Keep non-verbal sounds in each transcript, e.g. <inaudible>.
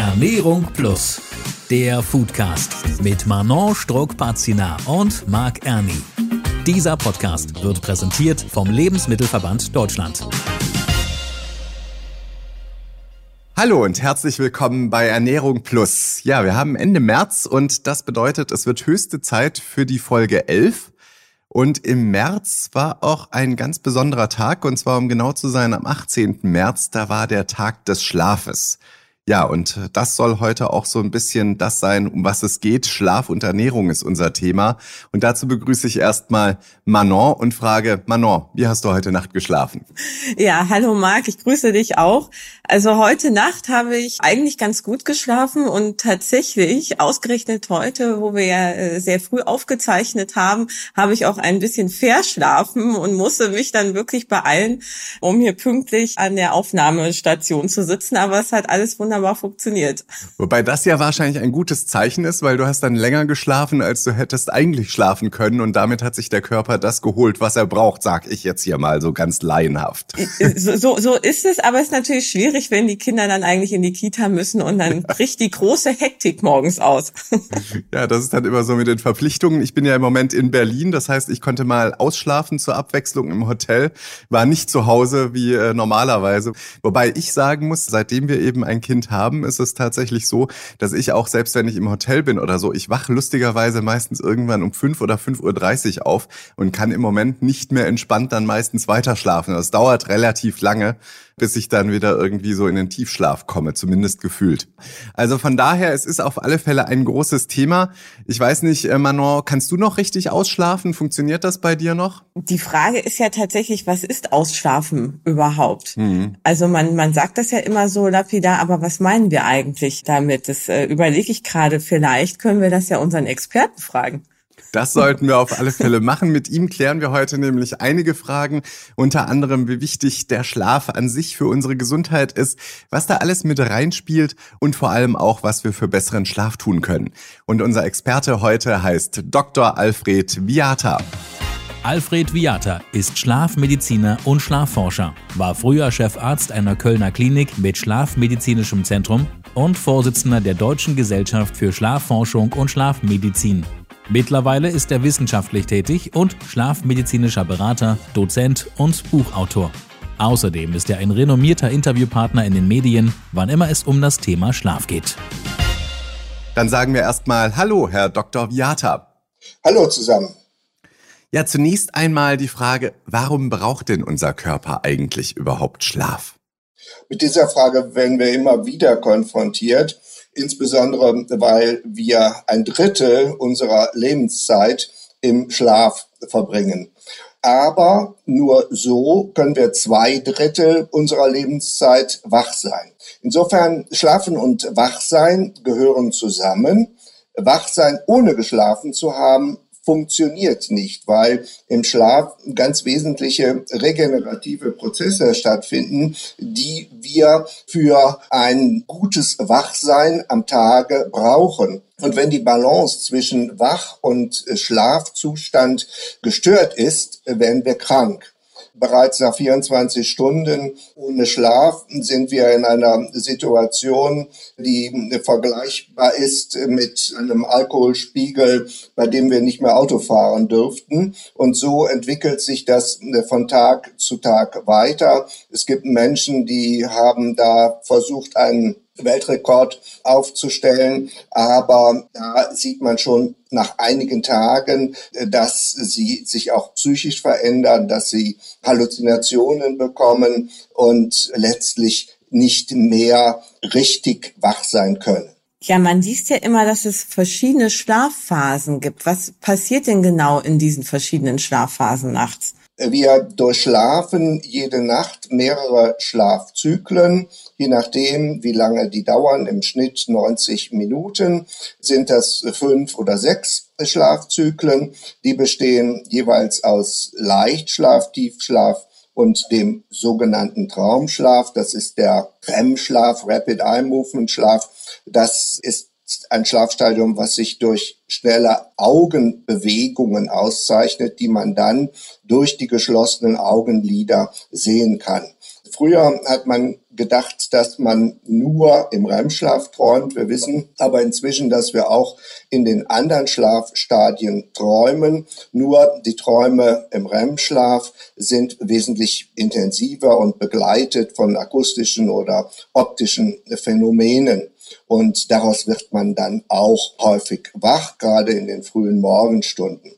Ernährung Plus, der Foodcast mit Manon Struck-Pazina und Marc Erni. Dieser Podcast wird präsentiert vom Lebensmittelverband Deutschland. Hallo und herzlich willkommen bei Ernährung Plus. Ja, wir haben Ende März und das bedeutet, es wird höchste Zeit für die Folge 11. Und im März war auch ein ganz besonderer Tag, und zwar um genau zu sein, am 18. März, da war der Tag des Schlafes. Ja, und das soll heute auch so ein bisschen das sein, um was es geht. Schlaf und Ernährung ist unser Thema. Und dazu begrüße ich erstmal Manon und frage, Manon, wie hast du heute Nacht geschlafen? Ja, hallo Marc, ich grüße dich auch. Also heute Nacht habe ich eigentlich ganz gut geschlafen und tatsächlich, ausgerechnet heute, wo wir ja äh, sehr früh aufgezeichnet haben, habe ich auch ein bisschen verschlafen und musste mich dann wirklich beeilen, um hier pünktlich an der Aufnahmestation zu sitzen. Aber es hat alles wunderbar funktioniert. Wobei das ja wahrscheinlich ein gutes Zeichen ist, weil du hast dann länger geschlafen, als du hättest eigentlich schlafen können und damit hat sich der Körper das geholt, was er braucht, sag ich jetzt hier mal so ganz laienhaft. So, so, so ist es, aber es ist natürlich schwierig schwierig, wenn die Kinder dann eigentlich in die Kita müssen und dann <laughs> bricht die große Hektik morgens aus. <laughs> ja, das ist dann immer so mit den Verpflichtungen. Ich bin ja im Moment in Berlin, das heißt, ich konnte mal ausschlafen zur Abwechslung im Hotel, war nicht zu Hause wie äh, normalerweise. Wobei ich sagen muss, seitdem wir eben ein Kind haben, ist es tatsächlich so, dass ich auch selbst wenn ich im Hotel bin oder so, ich wach lustigerweise meistens irgendwann um 5 oder 5.30 Uhr auf und kann im Moment nicht mehr entspannt dann meistens weiter. Das dauert relativ lange bis ich dann wieder irgendwie so in den Tiefschlaf komme, zumindest gefühlt. Also von daher, es ist auf alle Fälle ein großes Thema. Ich weiß nicht, äh, Manon, kannst du noch richtig ausschlafen? Funktioniert das bei dir noch? Die Frage ist ja tatsächlich, was ist Ausschlafen überhaupt? Mhm. Also man, man sagt das ja immer so lapidar, aber was meinen wir eigentlich damit? Das äh, überlege ich gerade. Vielleicht können wir das ja unseren Experten fragen. Das sollten wir auf alle Fälle machen. Mit ihm klären wir heute nämlich einige Fragen, unter anderem, wie wichtig der Schlaf an sich für unsere Gesundheit ist, was da alles mit reinspielt und vor allem auch, was wir für besseren Schlaf tun können. Und unser Experte heute heißt Dr. Alfred Viata. Alfred Viata ist Schlafmediziner und Schlafforscher, war früher Chefarzt einer Kölner Klinik mit Schlafmedizinischem Zentrum und Vorsitzender der Deutschen Gesellschaft für Schlafforschung und Schlafmedizin. Mittlerweile ist er wissenschaftlich tätig und schlafmedizinischer Berater, Dozent und Buchautor. Außerdem ist er ein renommierter Interviewpartner in den Medien, wann immer es um das Thema Schlaf geht. Dann sagen wir erstmal Hallo, Herr Dr. Viata. Hallo zusammen. Ja, zunächst einmal die Frage, warum braucht denn unser Körper eigentlich überhaupt Schlaf? Mit dieser Frage werden wir immer wieder konfrontiert insbesondere weil wir ein Drittel unserer Lebenszeit im Schlaf verbringen. Aber nur so können wir zwei Drittel unserer Lebenszeit wach sein. Insofern Schlafen und Wachsein gehören zusammen. Wachsein ohne geschlafen zu haben funktioniert nicht, weil im Schlaf ganz wesentliche regenerative Prozesse stattfinden, die wir für ein gutes Wachsein am Tage brauchen. Und wenn die Balance zwischen Wach- und Schlafzustand gestört ist, werden wir krank. Bereits nach 24 Stunden ohne Schlaf sind wir in einer Situation, die vergleichbar ist mit einem Alkoholspiegel, bei dem wir nicht mehr Auto fahren dürften. Und so entwickelt sich das von Tag zu Tag weiter. Es gibt Menschen, die haben da versucht, einen Weltrekord aufzustellen. Aber da sieht man schon nach einigen Tagen, äh, dass sie sich auch psychisch verändern, dass sie Halluzinationen bekommen und letztlich nicht mehr richtig wach sein können. Ja, man liest ja immer, dass es verschiedene Schlafphasen gibt. Was passiert denn genau in diesen verschiedenen Schlafphasen nachts? Wir durchschlafen jede Nacht mehrere Schlafzyklen, je nachdem, wie lange die dauern, im Schnitt 90 Minuten, sind das fünf oder sechs Schlafzyklen. Die bestehen jeweils aus Leichtschlaf, Tiefschlaf und dem sogenannten Traumschlaf. Das ist der REM-Schlaf, Rapid Eye Movement Schlaf. Das ist ein Schlafstadium, was sich durch schnelle Augenbewegungen auszeichnet, die man dann durch die geschlossenen Augenlider sehen kann. Früher hat man gedacht, dass man nur im REM-Schlaf träumt. Wir wissen aber inzwischen, dass wir auch in den anderen Schlafstadien träumen. Nur die Träume im REM-Schlaf sind wesentlich intensiver und begleitet von akustischen oder optischen Phänomenen. Und daraus wird man dann auch häufig wach, gerade in den frühen Morgenstunden.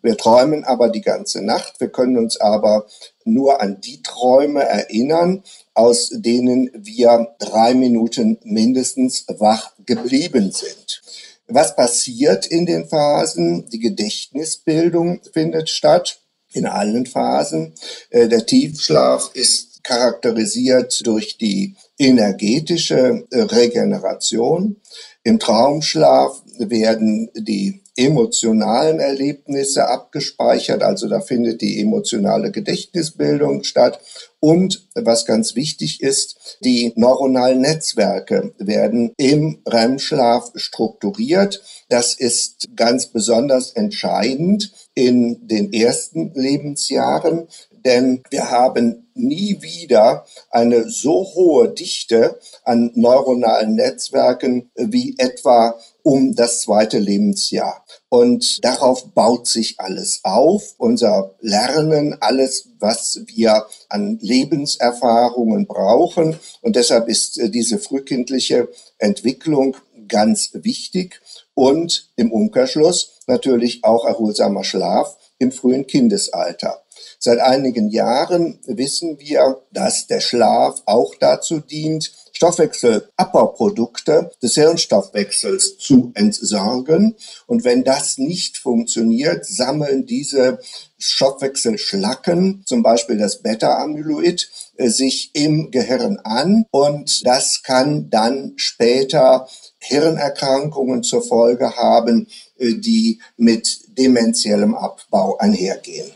Wir träumen aber die ganze Nacht. Wir können uns aber nur an die Träume erinnern, aus denen wir drei Minuten mindestens wach geblieben sind. Was passiert in den Phasen? Die Gedächtnisbildung findet statt in allen Phasen. Äh, der Tiefschlaf ist charakterisiert durch die energetische äh, Regeneration. Im Traumschlaf werden die emotionalen Erlebnisse abgespeichert, also da findet die emotionale Gedächtnisbildung statt. Und was ganz wichtig ist, die neuronalen Netzwerke werden im REM-Schlaf strukturiert. Das ist ganz besonders entscheidend in den ersten Lebensjahren, denn wir haben nie wieder eine so hohe Dichte an neuronalen Netzwerken wie etwa um das zweite Lebensjahr. Und darauf baut sich alles auf, unser Lernen, alles, was wir an Lebenserfahrungen brauchen. Und deshalb ist äh, diese frühkindliche Entwicklung ganz wichtig und im Umkehrschluss natürlich auch erholsamer Schlaf im frühen Kindesalter. Seit einigen Jahren wissen wir, dass der Schlaf auch dazu dient, Stoffwechselabbauprodukte des Hirnstoffwechsels zu entsorgen. Und wenn das nicht funktioniert, sammeln diese Stoffwechselschlacken, zum Beispiel das Beta-Amyloid, äh, sich im Gehirn an und das kann dann später Hirnerkrankungen zur Folge haben, äh, die mit dementiellem Abbau einhergehen.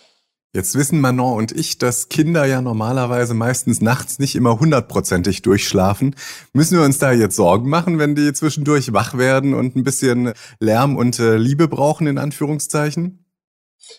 Jetzt wissen Manon und ich, dass Kinder ja normalerweise meistens nachts nicht immer hundertprozentig durchschlafen. Müssen wir uns da jetzt Sorgen machen, wenn die zwischendurch wach werden und ein bisschen Lärm und äh, Liebe brauchen, in Anführungszeichen?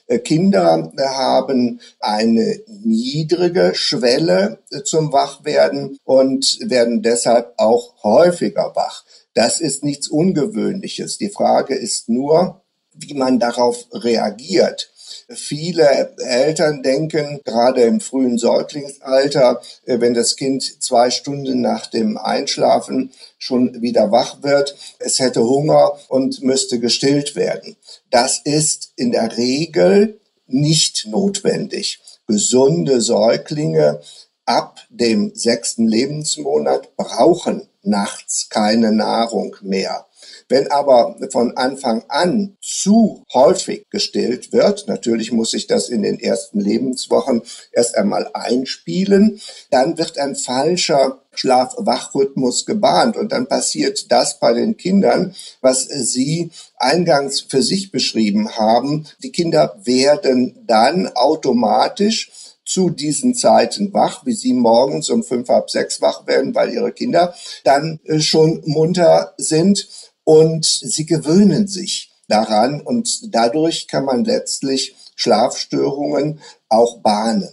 Äh, Kinder haben eine niedrige Schwelle äh, zum Wachwerden und werden deshalb auch häufiger wach. Das ist nichts Ungewöhnliches. Die Frage ist nur, wie man darauf reagiert. Viele Eltern denken, gerade im frühen Säuglingsalter, äh, wenn das Kind zwei Stunden nach dem Einschlafen schon wieder wach wird, es hätte Hunger und müsste gestillt werden. Das ist in der Regel nicht notwendig. Gesunde Säuglinge ab dem sechsten Lebensmonat brauchen nachts keine Nahrung mehr. Wenn aber von Anfang an zu häufig gestillt wird, natürlich muss sich das in den ersten Lebenswochen erst einmal einspielen, dann wird ein falscher Schlaf-Wach-Rhythmus gebahnt. Und dann passiert das bei den Kindern, was Sie eingangs für sich beschrieben haben. Die Kinder werden dann automatisch zu diesen Zeiten wach, wie sie morgens um fünf ab sechs wach werden, weil ihre Kinder dann äh, schon munter sind und sie gewöhnen sich daran und dadurch kann man letztlich Schlafstörungen auch bahnen.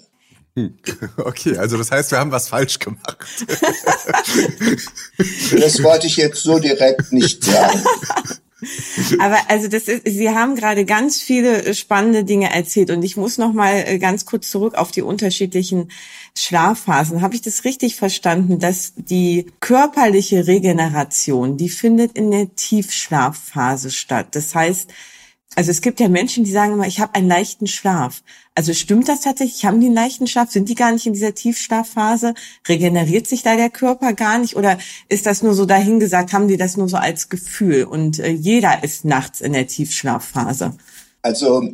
Hm. <laughs> Okay, also das heißt, wir haben was falsch gemacht. <laughs> Das wollte ich jetzt so direkt nicht sagen. <laughs> <laughs> Aber also das ist, Sie haben gerade ganz viele spannende Dinge erzählt und ich muss noch mal äh, ganz kurz zurück auf die unterschiedlichen Schlafphasen. Habe ich das richtig verstanden, dass die körperliche Regeneration, die findet in der Tiefschlafphase statt? Das heißt, also es gibt ja Menschen, die sagen immer, ich habe einen leichten Schlaf. Also stimmt das tatsächlich? Haben die einen leichten Schlaf? Sind die gar nicht in dieser Tiefschlafphase? Regeneriert sich da der Körper gar nicht? Oder ist das nur so dahingesagt? Haben die das nur so als Gefühl? Und äh, jeder ist nachts in der Tiefschlafphase. Also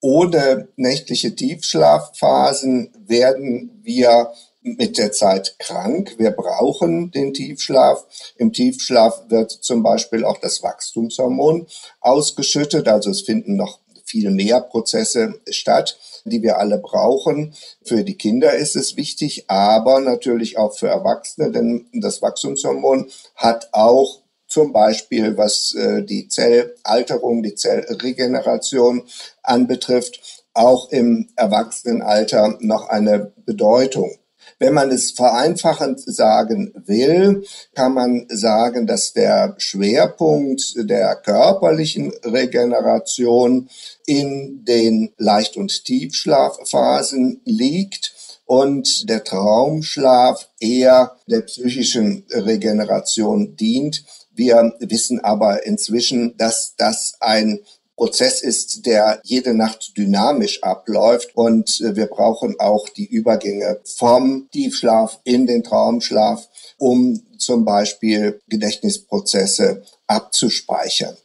ohne nächtliche Tiefschlafphasen werden wir mit der Zeit krank. Wir brauchen den Tiefschlaf. Im Tiefschlaf wird zum Beispiel auch das Wachstumshormon ausgeschüttet. Also es finden noch viel mehr Prozesse statt, die wir alle brauchen. Für die Kinder ist es wichtig, aber natürlich auch für Erwachsene, denn das Wachstumshormon hat auch zum Beispiel was äh, die Zellalterung, die Zellregeneration anbetrifft, auch im Erwachsenenalter noch eine Bedeutung. Wenn man es vereinfachend sagen will, kann man sagen, dass der Schwerpunkt der körperlichen Regeneration in den Leicht- und Tiefschlafphasen liegt und der Traumschlaf eher der psychischen Regeneration dient. Wir wissen aber inzwischen, dass das ein Prozess ist, der jede Nacht dynamisch abläuft und äh, wir brauchen auch die Übergänge vom Tiefschlaf in den Traumschlaf, um zum Beispiel Gedächtnisprozesse abzuspeichern.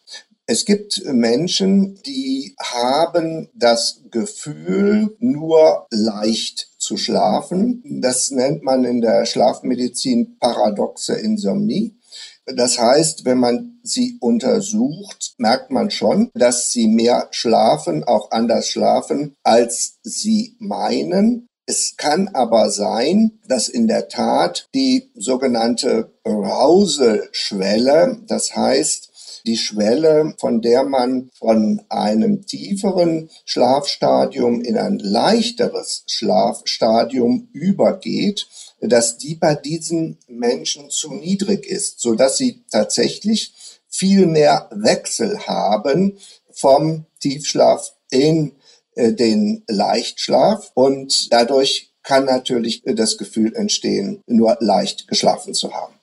Es gibt Menschen, die haben das Gefühl, nur leicht zu schlafen. Das nennt man in der Schlafmedizin paradoxe Insomnie. Das heißt, wenn man sie untersucht, merkt man schon, dass sie mehr schlafen, auch anders schlafen, als sie meinen. Es kann aber sein, dass in der Tat die sogenannte Arousal-Schwelle, das heißt, die Schwelle, von der man von einem tieferen Schlafstadium in ein leichteres Schlafstadium übergeht, dass die bei diesen Menschen zu niedrig ist, so dass sie tatsächlich viel mehr Wechsel haben vom Tiefschlaf in äh, den Leichtschlaf und dadurch kann natürlich das Gefühl entstehen, nur leicht geschlafen zu haben.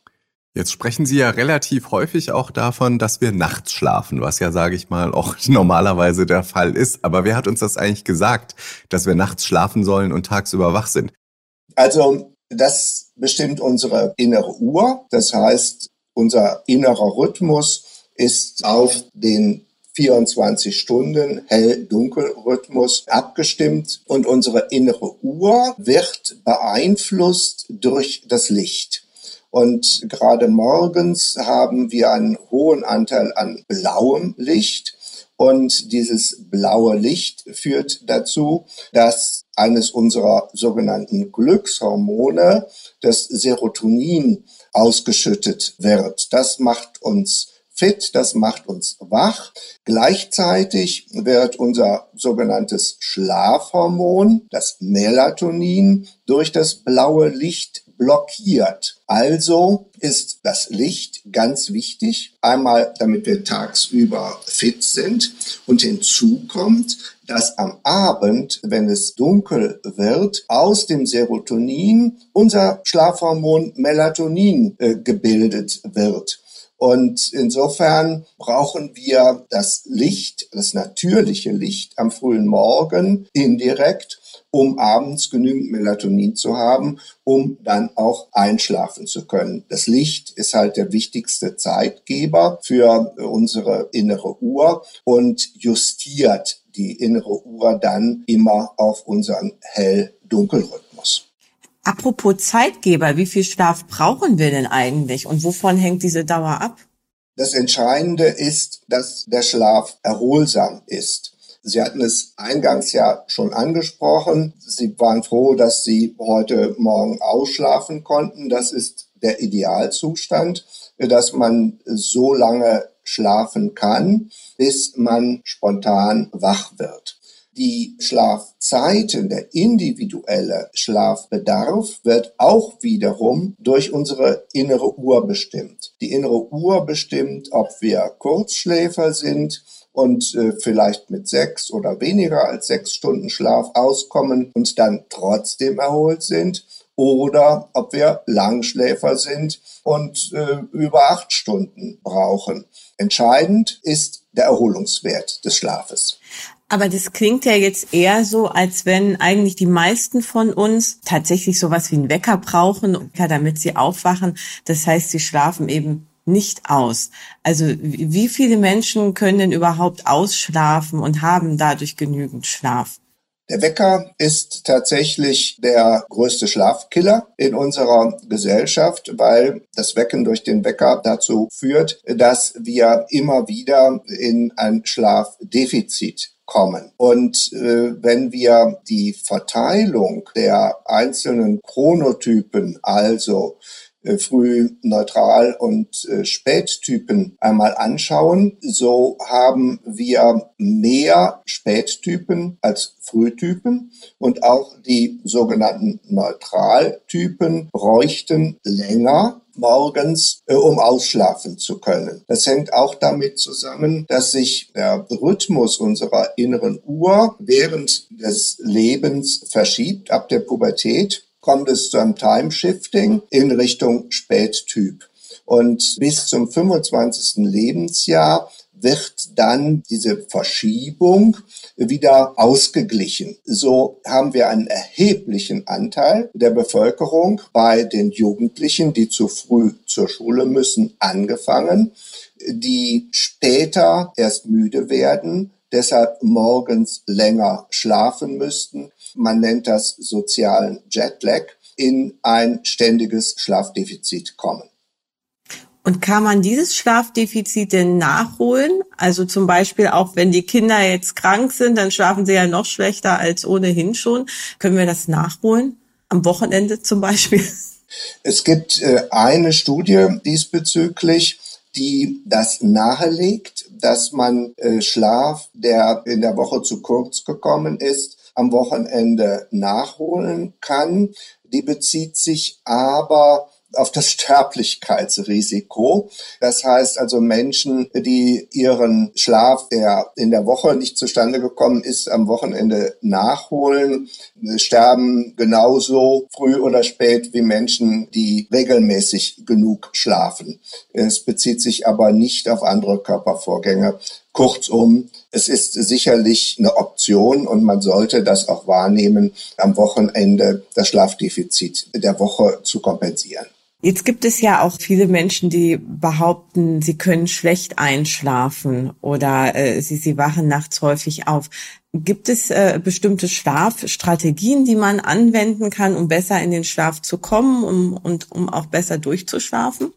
Jetzt sprechen Sie ja relativ häufig auch davon, dass wir nachts schlafen, was ja, sage ich mal, auch <laughs> normalerweise der Fall ist. Aber wer hat uns das eigentlich gesagt, dass wir nachts schlafen sollen und tagsüber wach sind? Also das bestimmt unsere innere Uhr. Das heißt, unser innerer Rhythmus ist auf den 24 Stunden Hell-Dunkel-Rhythmus abgestimmt und unsere innere Uhr wird beeinflusst durch das Licht. Und gerade morgens haben wir einen hohen Anteil an blauem Licht. Und dieses blaue Licht führt dazu, dass eines unserer sogenannten Glückshormone, das Serotonin, ausgeschüttet wird. Das macht uns fit, das macht uns wach. Gleichzeitig wird unser sogenanntes Schlafhormon, das Melatonin, durch das blaue Licht blockiert. Also ist das Licht ganz wichtig. Einmal, damit wir tagsüber fit sind und hinzu kommt, dass am Abend, wenn es dunkel wird, aus dem Serotonin unser Schlafhormon Melatonin äh, gebildet wird. Und insofern brauchen wir das Licht, das natürliche Licht am frühen Morgen indirekt, um abends genügend Melatonin zu haben, um dann auch einschlafen zu können. Das Licht ist halt der wichtigste Zeitgeber für unsere innere Uhr und justiert die innere Uhr dann immer auf unseren Hell-Dunkel-Rhythmus. Apropos Zeitgeber, wie viel Schlaf brauchen wir denn eigentlich und wovon hängt diese Dauer ab? Das Entscheidende ist, dass der Schlaf erholsam ist. Sie hatten es eingangs ja schon angesprochen. Sie waren froh, dass Sie heute Morgen ausschlafen konnten. Das ist der Idealzustand, dass man so lange schlafen kann, bis man spontan wach wird. Die Schlafzeiten, der individuelle Schlafbedarf wird auch wiederum durch unsere innere Uhr bestimmt. Die innere Uhr bestimmt, ob wir Kurzschläfer sind und äh, vielleicht mit sechs oder weniger als sechs Stunden Schlaf auskommen und dann trotzdem erholt sind oder ob wir Langschläfer sind und äh, über acht Stunden brauchen. Entscheidend ist der Erholungswert des Schlafes. Aber das klingt ja jetzt eher so, als wenn eigentlich die meisten von uns tatsächlich sowas wie einen Wecker brauchen, damit sie aufwachen. Das heißt, sie schlafen eben nicht aus. Also wie viele Menschen können denn überhaupt ausschlafen und haben dadurch genügend Schlaf? Der Wecker ist tatsächlich der größte Schlafkiller in unserer Gesellschaft, weil das Wecken durch den Wecker dazu führt, dass wir immer wieder in ein Schlafdefizit kommen. Und äh, wenn wir die Verteilung der einzelnen Chronotypen, also Früh-, Neutral- und äh, Spättypen einmal anschauen, so haben wir mehr Spättypen als Frühtypen und auch die sogenannten Neutraltypen bräuchten länger morgens, äh, um ausschlafen zu können. Das hängt auch damit zusammen, dass sich der Rhythmus unserer inneren Uhr während des Lebens verschiebt. Ab der Pubertät kommt es zu einem Time-Shifting in Richtung Spättyp. Und bis zum 25. Lebensjahr wird dann diese Verschiebung wieder ausgeglichen. So haben wir einen erheblichen Anteil der Bevölkerung bei den Jugendlichen, die zu früh zur Schule müssen, angefangen, die später erst müde werden, deshalb morgens länger schlafen müssten. Man nennt das sozialen Jetlag in ein ständiges Schlafdefizit kommen. Und kann man dieses Schlafdefizit denn nachholen? Also zum Beispiel auch wenn die Kinder jetzt krank sind, dann schlafen sie ja noch schlechter als ohnehin schon. Können wir das nachholen? Am Wochenende zum Beispiel? Es gibt äh, eine Studie diesbezüglich, die das nahelegt, dass man äh, Schlaf, der in der Woche zu kurz gekommen ist, am Wochenende nachholen kann. Die bezieht sich aber auf das Sterblichkeitsrisiko. Das heißt also Menschen, die ihren Schlaf, der in der Woche nicht zustande gekommen ist, am Wochenende nachholen, sterben genauso früh oder spät wie Menschen, die regelmäßig genug schlafen. Es bezieht sich aber nicht auf andere Körpervorgänge. Kurzum, es ist sicherlich eine Option und man sollte das auch wahrnehmen, am Wochenende das Schlafdefizit der Woche zu kompensieren. Jetzt gibt es ja auch viele Menschen, die behaupten, sie können schlecht einschlafen oder äh, sie, sie wachen nachts häufig auf. Gibt es äh, bestimmte Schlafstrategien, die man anwenden kann, um besser in den Schlaf zu kommen um, und um auch besser durchzuschlafen?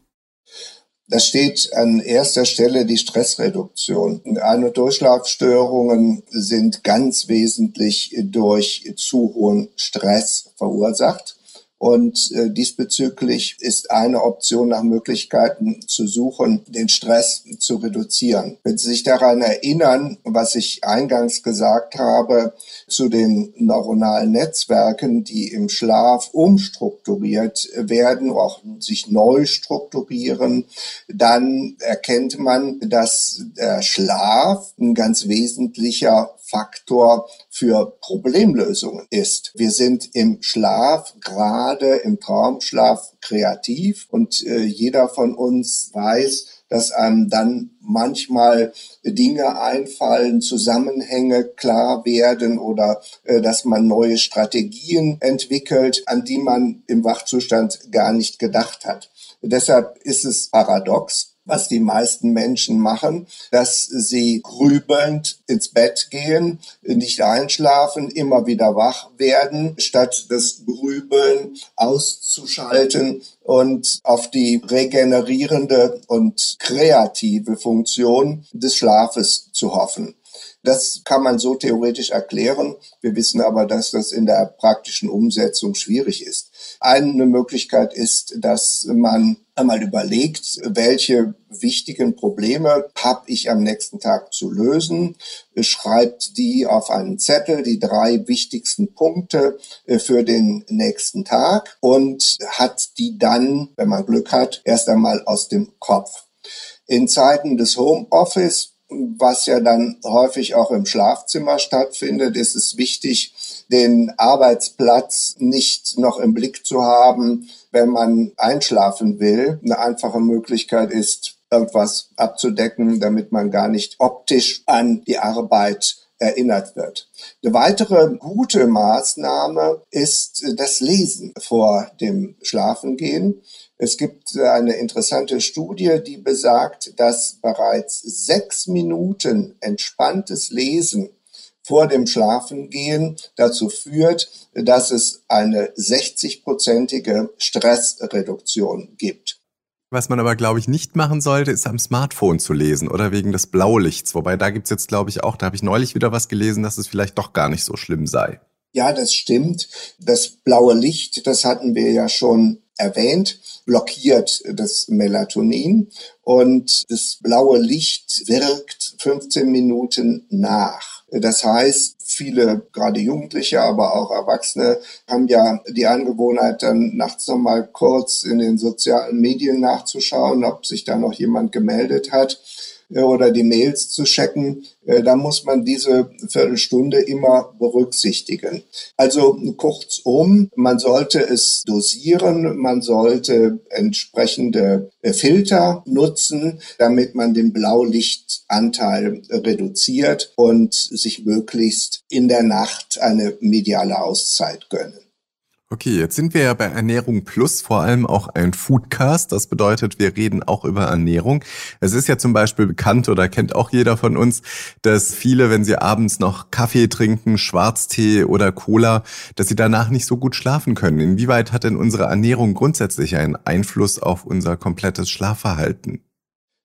Da steht an erster Stelle die Stressreduktion. Ein- und Durchschlafstörungen sind ganz wesentlich durch zu hohen Stress verursacht. Und äh, diesbezüglich ist eine Option nach Möglichkeiten zu suchen, den Stress zu reduzieren. Wenn Sie sich daran erinnern, was ich eingangs gesagt habe, zu den neuronalen Netzwerken, die im Schlaf umstrukturiert werden, auch sich neu strukturieren, dann erkennt man, dass der Schlaf ein ganz wesentlicher Faktor für Problemlösungen ist. Wir sind im Schlaf, gerade im Traumschlaf, kreativ und äh, jeder von uns weiß, dass einem dann manchmal Dinge einfallen, Zusammenhänge klar werden oder äh, dass man neue Strategien entwickelt, an die man im Wachzustand gar nicht gedacht hat. Deshalb ist es paradox, was die meisten Menschen machen, dass sie grübelnd ins Bett gehen, nicht einschlafen, immer wieder wach werden, statt das Grübeln auszuschalten und auf die regenerierende und kreative Funktion des Schlafes zu hoffen. Das kann man so theoretisch erklären. Wir wissen aber, dass das in der praktischen Umsetzung schwierig ist. Eine Möglichkeit ist, dass man einmal überlegt, welche wichtigen Probleme habe ich am nächsten Tag zu lösen, schreibt die auf einen Zettel, die drei wichtigsten Punkte äh, für den nächsten Tag und hat die dann, wenn man Glück hat, erst einmal aus dem Kopf. In Zeiten des Homeoffice was ja dann häufig auch im Schlafzimmer stattfindet, ist es wichtig, den Arbeitsplatz nicht noch im Blick zu haben, wenn man einschlafen will. Eine einfache Möglichkeit ist, irgendwas abzudecken, damit man gar nicht optisch an die Arbeit erinnert wird. Eine weitere gute Maßnahme ist das Lesen vor dem Schlafengehen. Es gibt eine interessante Studie, die besagt, dass bereits sechs Minuten entspanntes Lesen vor dem Schlafengehen dazu führt, dass es eine 60-prozentige Stressreduktion gibt. Was man aber, glaube ich, nicht machen sollte, ist am Smartphone zu lesen oder wegen des Blaulichts. Wobei da gibt's jetzt, glaube ich, auch, da habe ich neulich wieder was gelesen, dass es vielleicht doch gar nicht so schlimm sei. Ja, das stimmt. Das blaue Licht, das hatten wir ja schon erwähnt, blockiert das Melatonin und das blaue Licht wirkt 15 Minuten nach. Das heißt, viele, gerade Jugendliche, aber auch Erwachsene, haben ja die Angewohnheit, dann nachts noch mal kurz in den sozialen Medien nachzuschauen, ob sich da noch jemand gemeldet hat. Äh, oder die Mails zu checken, äh, da muss man diese Viertelstunde immer berücksichtigen. Also kurzum, man sollte es dosieren, man sollte entsprechende äh, Filter nutzen, damit man den Blaulichtanteil reduziert und sich möglichst in der Nacht eine mediale Auszeit gönnen. Okay, jetzt sind wir ja bei Ernährung Plus vor allem auch ein Foodcast. Das bedeutet, wir reden auch über Ernährung. Es ist ja zum Beispiel bekannt oder kennt auch jeder von uns, dass viele, wenn sie abends noch Kaffee trinken, Schwarztee oder Cola, dass sie danach nicht so gut schlafen können. Inwieweit hat denn unsere Ernährung grundsätzlich einen Einfluss auf unser komplettes Schlafverhalten?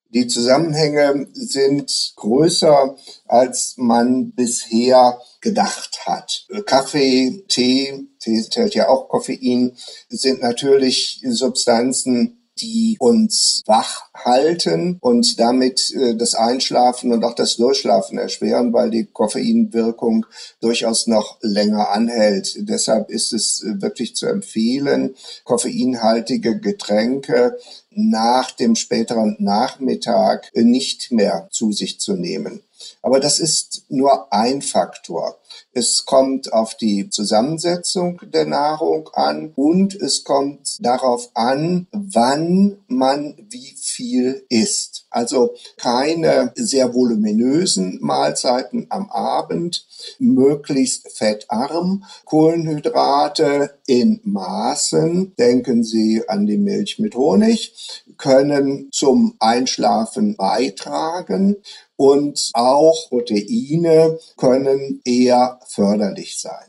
Die Zusammenhänge sind größer, als man bisher gedacht hat. Kaffee, Tee, Tee enthält ja auch Koffein, sind natürlich Substanzen, die uns wach halten und damit äh, das Einschlafen und auch das Durchschlafen erschweren, weil die Koffeinwirkung durchaus noch länger anhält. Deshalb ist es äh, wirklich zu empfehlen, koffeinhaltige Getränke nach dem späteren Nachmittag nicht mehr zu sich zu nehmen. Aber das ist nur ein Faktor. Es kommt auf die Zusammensetzung der Nahrung an und es kommt darauf an, wann man wie viel isst. Also keine sehr voluminösen Mahlzeiten am Abend, möglichst fettarm, Kohlenhydrate in Maßen, denken Sie an die Milch mit Honig, können zum Einschlafen beitragen und auch Proteine können eher förderlich sein.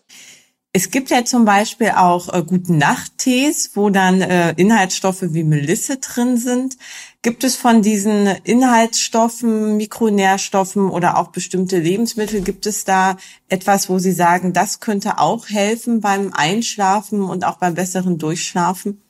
Es gibt ja zum Beispiel auch äh, guten Nachttees, wo dann äh, Inhaltsstoffe wie Melisse drin sind. Gibt es von diesen Inhaltsstoffen, Mikronährstoffen oder auch bestimmte Lebensmittel, gibt es da etwas, wo Sie sagen, das könnte auch helfen beim Einschlafen und auch beim besseren Durchschlafen?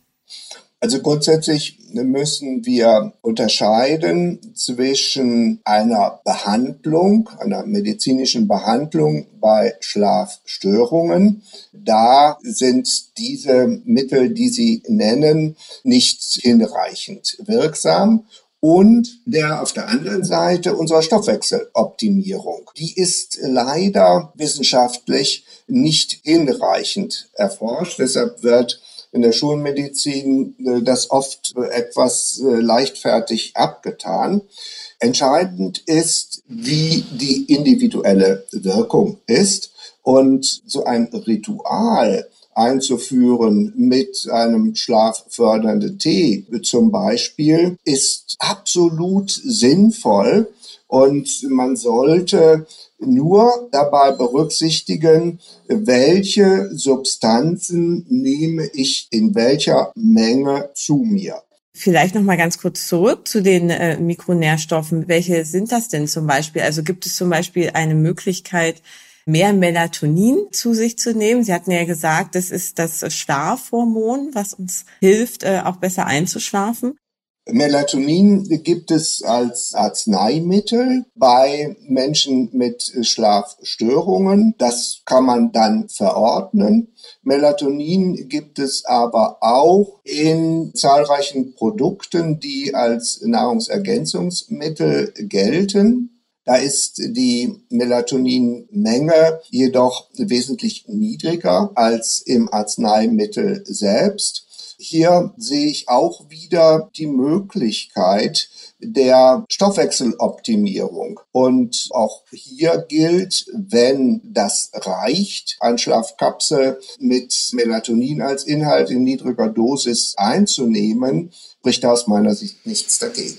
Also grundsätzlich müssen wir unterscheiden zwischen einer Behandlung, einer medizinischen Behandlung bei Schlafstörungen. Da sind diese Mittel, die Sie nennen, nicht hinreichend wirksam und der auf der anderen Seite unserer Stoffwechseloptimierung. Die ist leider wissenschaftlich nicht hinreichend erforscht. Deshalb wird in der Schulmedizin äh, das oft etwas äh, leichtfertig abgetan. Entscheidend ist, wie die individuelle Wirkung ist und so ein Ritual einzuführen mit einem schlaffördernden Tee zum Beispiel ist absolut sinnvoll und man sollte nur dabei berücksichtigen, welche Substanzen nehme ich in welcher Menge zu mir. Vielleicht noch mal ganz kurz zurück zu den äh, Mikronährstoffen. Welche sind das denn zum Beispiel? Also gibt es zum Beispiel eine Möglichkeit, mehr Melatonin zu sich zu nehmen? Sie hatten ja gesagt, das ist das Schlafhormon, was uns hilft, äh, auch besser einzuschlafen. Melatonin gibt es als Arzneimittel bei Menschen mit Schlafstörungen. Das kann man dann verordnen. Melatonin gibt es aber auch in zahlreichen Produkten, die als Nahrungsergänzungsmittel gelten. Da ist die Melatoninmenge jedoch wesentlich niedriger als im Arzneimittel selbst. Hier sehe ich auch wieder die Möglichkeit der Stoffwechseloptimierung. Und auch hier gilt, wenn das reicht, ein Schlafkapsel mit Melatonin als Inhalt in niedriger Dosis einzunehmen, spricht aus meiner Sicht nichts dagegen.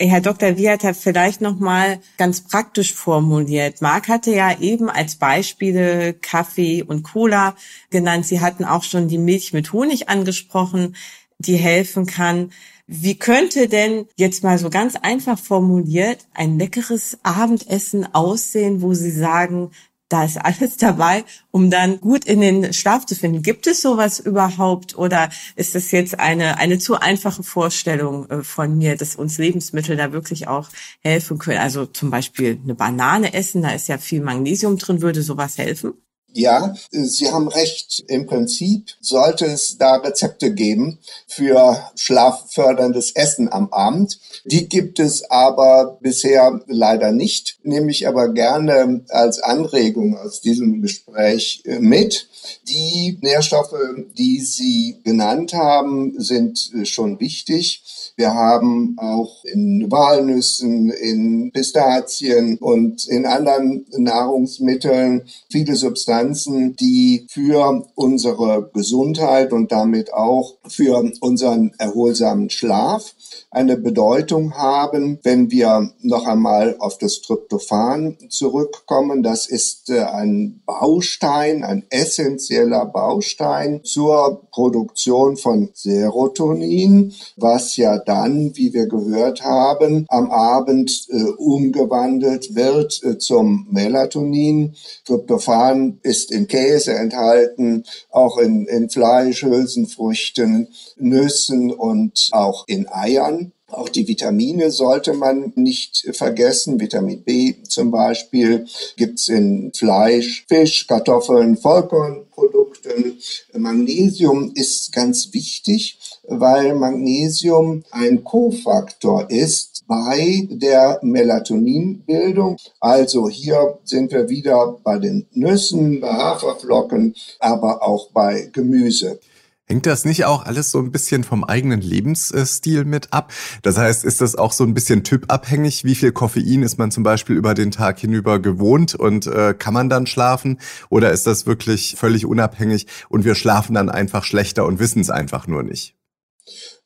Herr Dr. Wiert hat vielleicht noch mal ganz praktisch formuliert. Marc hatte ja eben als Beispiele Kaffee und Cola genannt. Sie hatten auch schon die Milch mit Honig angesprochen, die helfen kann. Wie könnte denn jetzt mal so ganz einfach formuliert ein leckeres Abendessen aussehen, wo Sie sagen, da ist alles <laughs> dabei, um dann gut in den Schlaf zu finden. Gibt es sowas überhaupt oder ist das jetzt eine, eine zu einfache Vorstellung äh, von mir, dass uns Lebensmittel da wirklich auch helfen können? Also zum Beispiel eine Banane essen, da ist ja viel Magnesium drin, würde sowas helfen? Ja, Sie haben recht. Im Prinzip sollte es da Rezepte geben für schlafförderndes Essen am Abend. Die gibt es aber bisher leider nicht, nehme ich aber gerne als Anregung aus diesem Gespräch äh, mit. Die Nährstoffe, die Sie genannt haben, sind äh, schon wichtig. Wir haben auch in Walnüssen, in Pistazien und in anderen Nahrungsmitteln viele Substanzen, die für unsere Gesundheit und damit auch für unseren erholsamen Schlaf eine Bedeutung haben. Wenn wir noch einmal auf das Tryptophan zurückkommen, das ist äh, ein Baustein, ein essentieller Baustein zur Produktion von Serotonin, was ja dann, wie wir gehört haben, am Abend äh, umgewandelt wird äh, zum Melatonin. Tryptophan ist in Käse enthalten, auch in, in Fleisch, Hülsenfrüchten, Nüssen und auch in Eiern. Auch die Vitamine sollte man nicht vergessen. Vitamin B zum Beispiel gibt's in Fleisch, Fisch, Kartoffeln, Vollkornprodukten. Magnesium ist ganz wichtig, weil Magnesium ein Kofaktor ist bei der Melatoninbildung. Also hier sind wir wieder bei den Nüssen, bei Haferflocken, aber auch bei Gemüse. Hängt das nicht auch alles so ein bisschen vom eigenen Lebensstil mit ab? Das heißt, ist das auch so ein bisschen typabhängig? Wie viel Koffein ist man zum Beispiel über den Tag hinüber gewohnt und äh, kann man dann schlafen? Oder ist das wirklich völlig unabhängig und wir schlafen dann einfach schlechter und wissen es einfach nur nicht?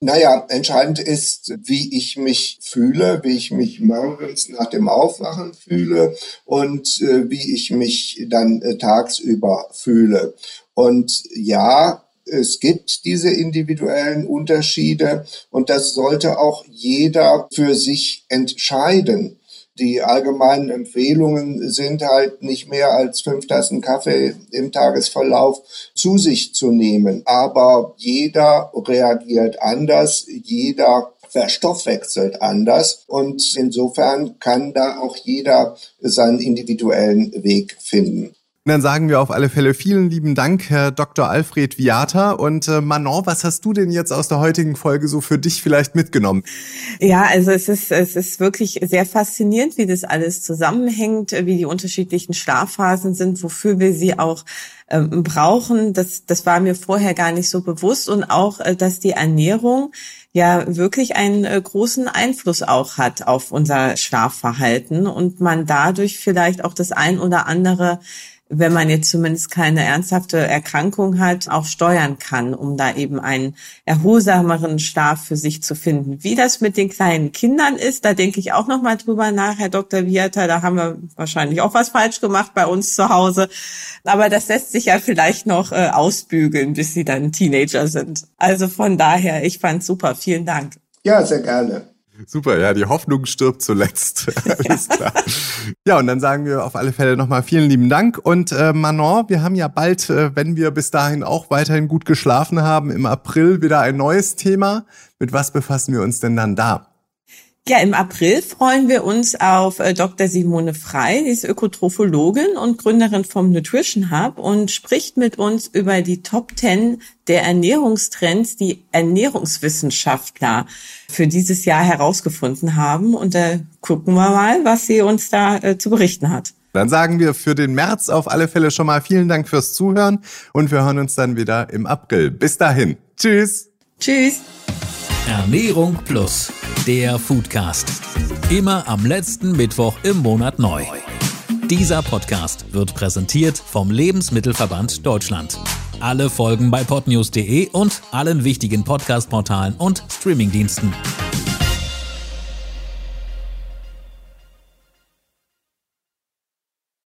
Naja, entscheidend ist, wie ich mich fühle, wie ich mich morgens nach dem Aufwachen fühle und äh, wie ich mich dann äh, tagsüber fühle. Und ja, es gibt diese individuellen Unterschiede und das sollte auch jeder für sich entscheiden. Die allgemeinen Empfehlungen sind halt nicht mehr als fünf Tassen Kaffee im Tagesverlauf zu sich zu nehmen. Aber jeder reagiert anders, jeder verstoffwechselt anders und insofern kann da auch jeder seinen individuellen Weg finden. Und dann sagen wir auf alle Fälle vielen lieben Dank, Herr Dr. Alfred Viata. Und äh, Manon, was hast du denn jetzt aus der heutigen Folge so für dich vielleicht mitgenommen? Ja, also es ist, es ist wirklich sehr faszinierend, wie das alles zusammenhängt, wie die unterschiedlichen Schlafphasen sind, wofür wir sie auch ähm, brauchen. Das, das war mir vorher gar nicht so bewusst. Und auch, äh, dass die Ernährung ja wirklich einen äh, großen Einfluss auch hat auf unser Schlafverhalten und man dadurch vielleicht auch das ein oder andere wenn man jetzt zumindest keine ernsthafte Erkrankung hat, auch steuern kann, um da eben einen erholsameren Schlaf für sich zu finden. Wie das mit den kleinen Kindern ist, da denke ich auch noch mal drüber nach, Herr Dr. Viata, da haben wir wahrscheinlich auch was falsch gemacht bei uns zu Hause. Aber das lässt sich ja vielleicht noch äh, ausbügeln, bis sie dann Teenager sind. Also von daher, ich fand's super. Vielen Dank. Ja, sehr gerne. Super, ja, die Hoffnung stirbt zuletzt. <laughs> Alles klar. Ja, und dann sagen wir auf alle Fälle nochmal vielen lieben Dank. Und äh, Manon, wir haben ja bald, äh, wenn wir bis dahin auch weiterhin gut geschlafen haben, im April wieder ein neues Thema. Mit was befassen wir uns denn dann da? Ja, im April freuen wir uns auf äh, Dr. Simone Frei, die ist Ökotrophologin und Gründerin vom Nutrition Hub und spricht mit uns über die Top 10 der Ernährungstrends, die Ernährungswissenschaftler für dieses Jahr herausgefunden haben. Und da gucken wir mal, was sie uns da äh, zu berichten hat. Dann sagen wir für den März auf alle Fälle schon mal vielen Dank fürs Zuhören und wir hören uns dann wieder im April. Bis dahin. Tschüss. Tschüss. Ernährung Plus, der Foodcast. Immer am letzten Mittwoch im Monat neu. Dieser Podcast wird präsentiert vom Lebensmittelverband Deutschland. Alle Folgen bei podnews.de und allen wichtigen Podcast-Portalen und Streamingdiensten.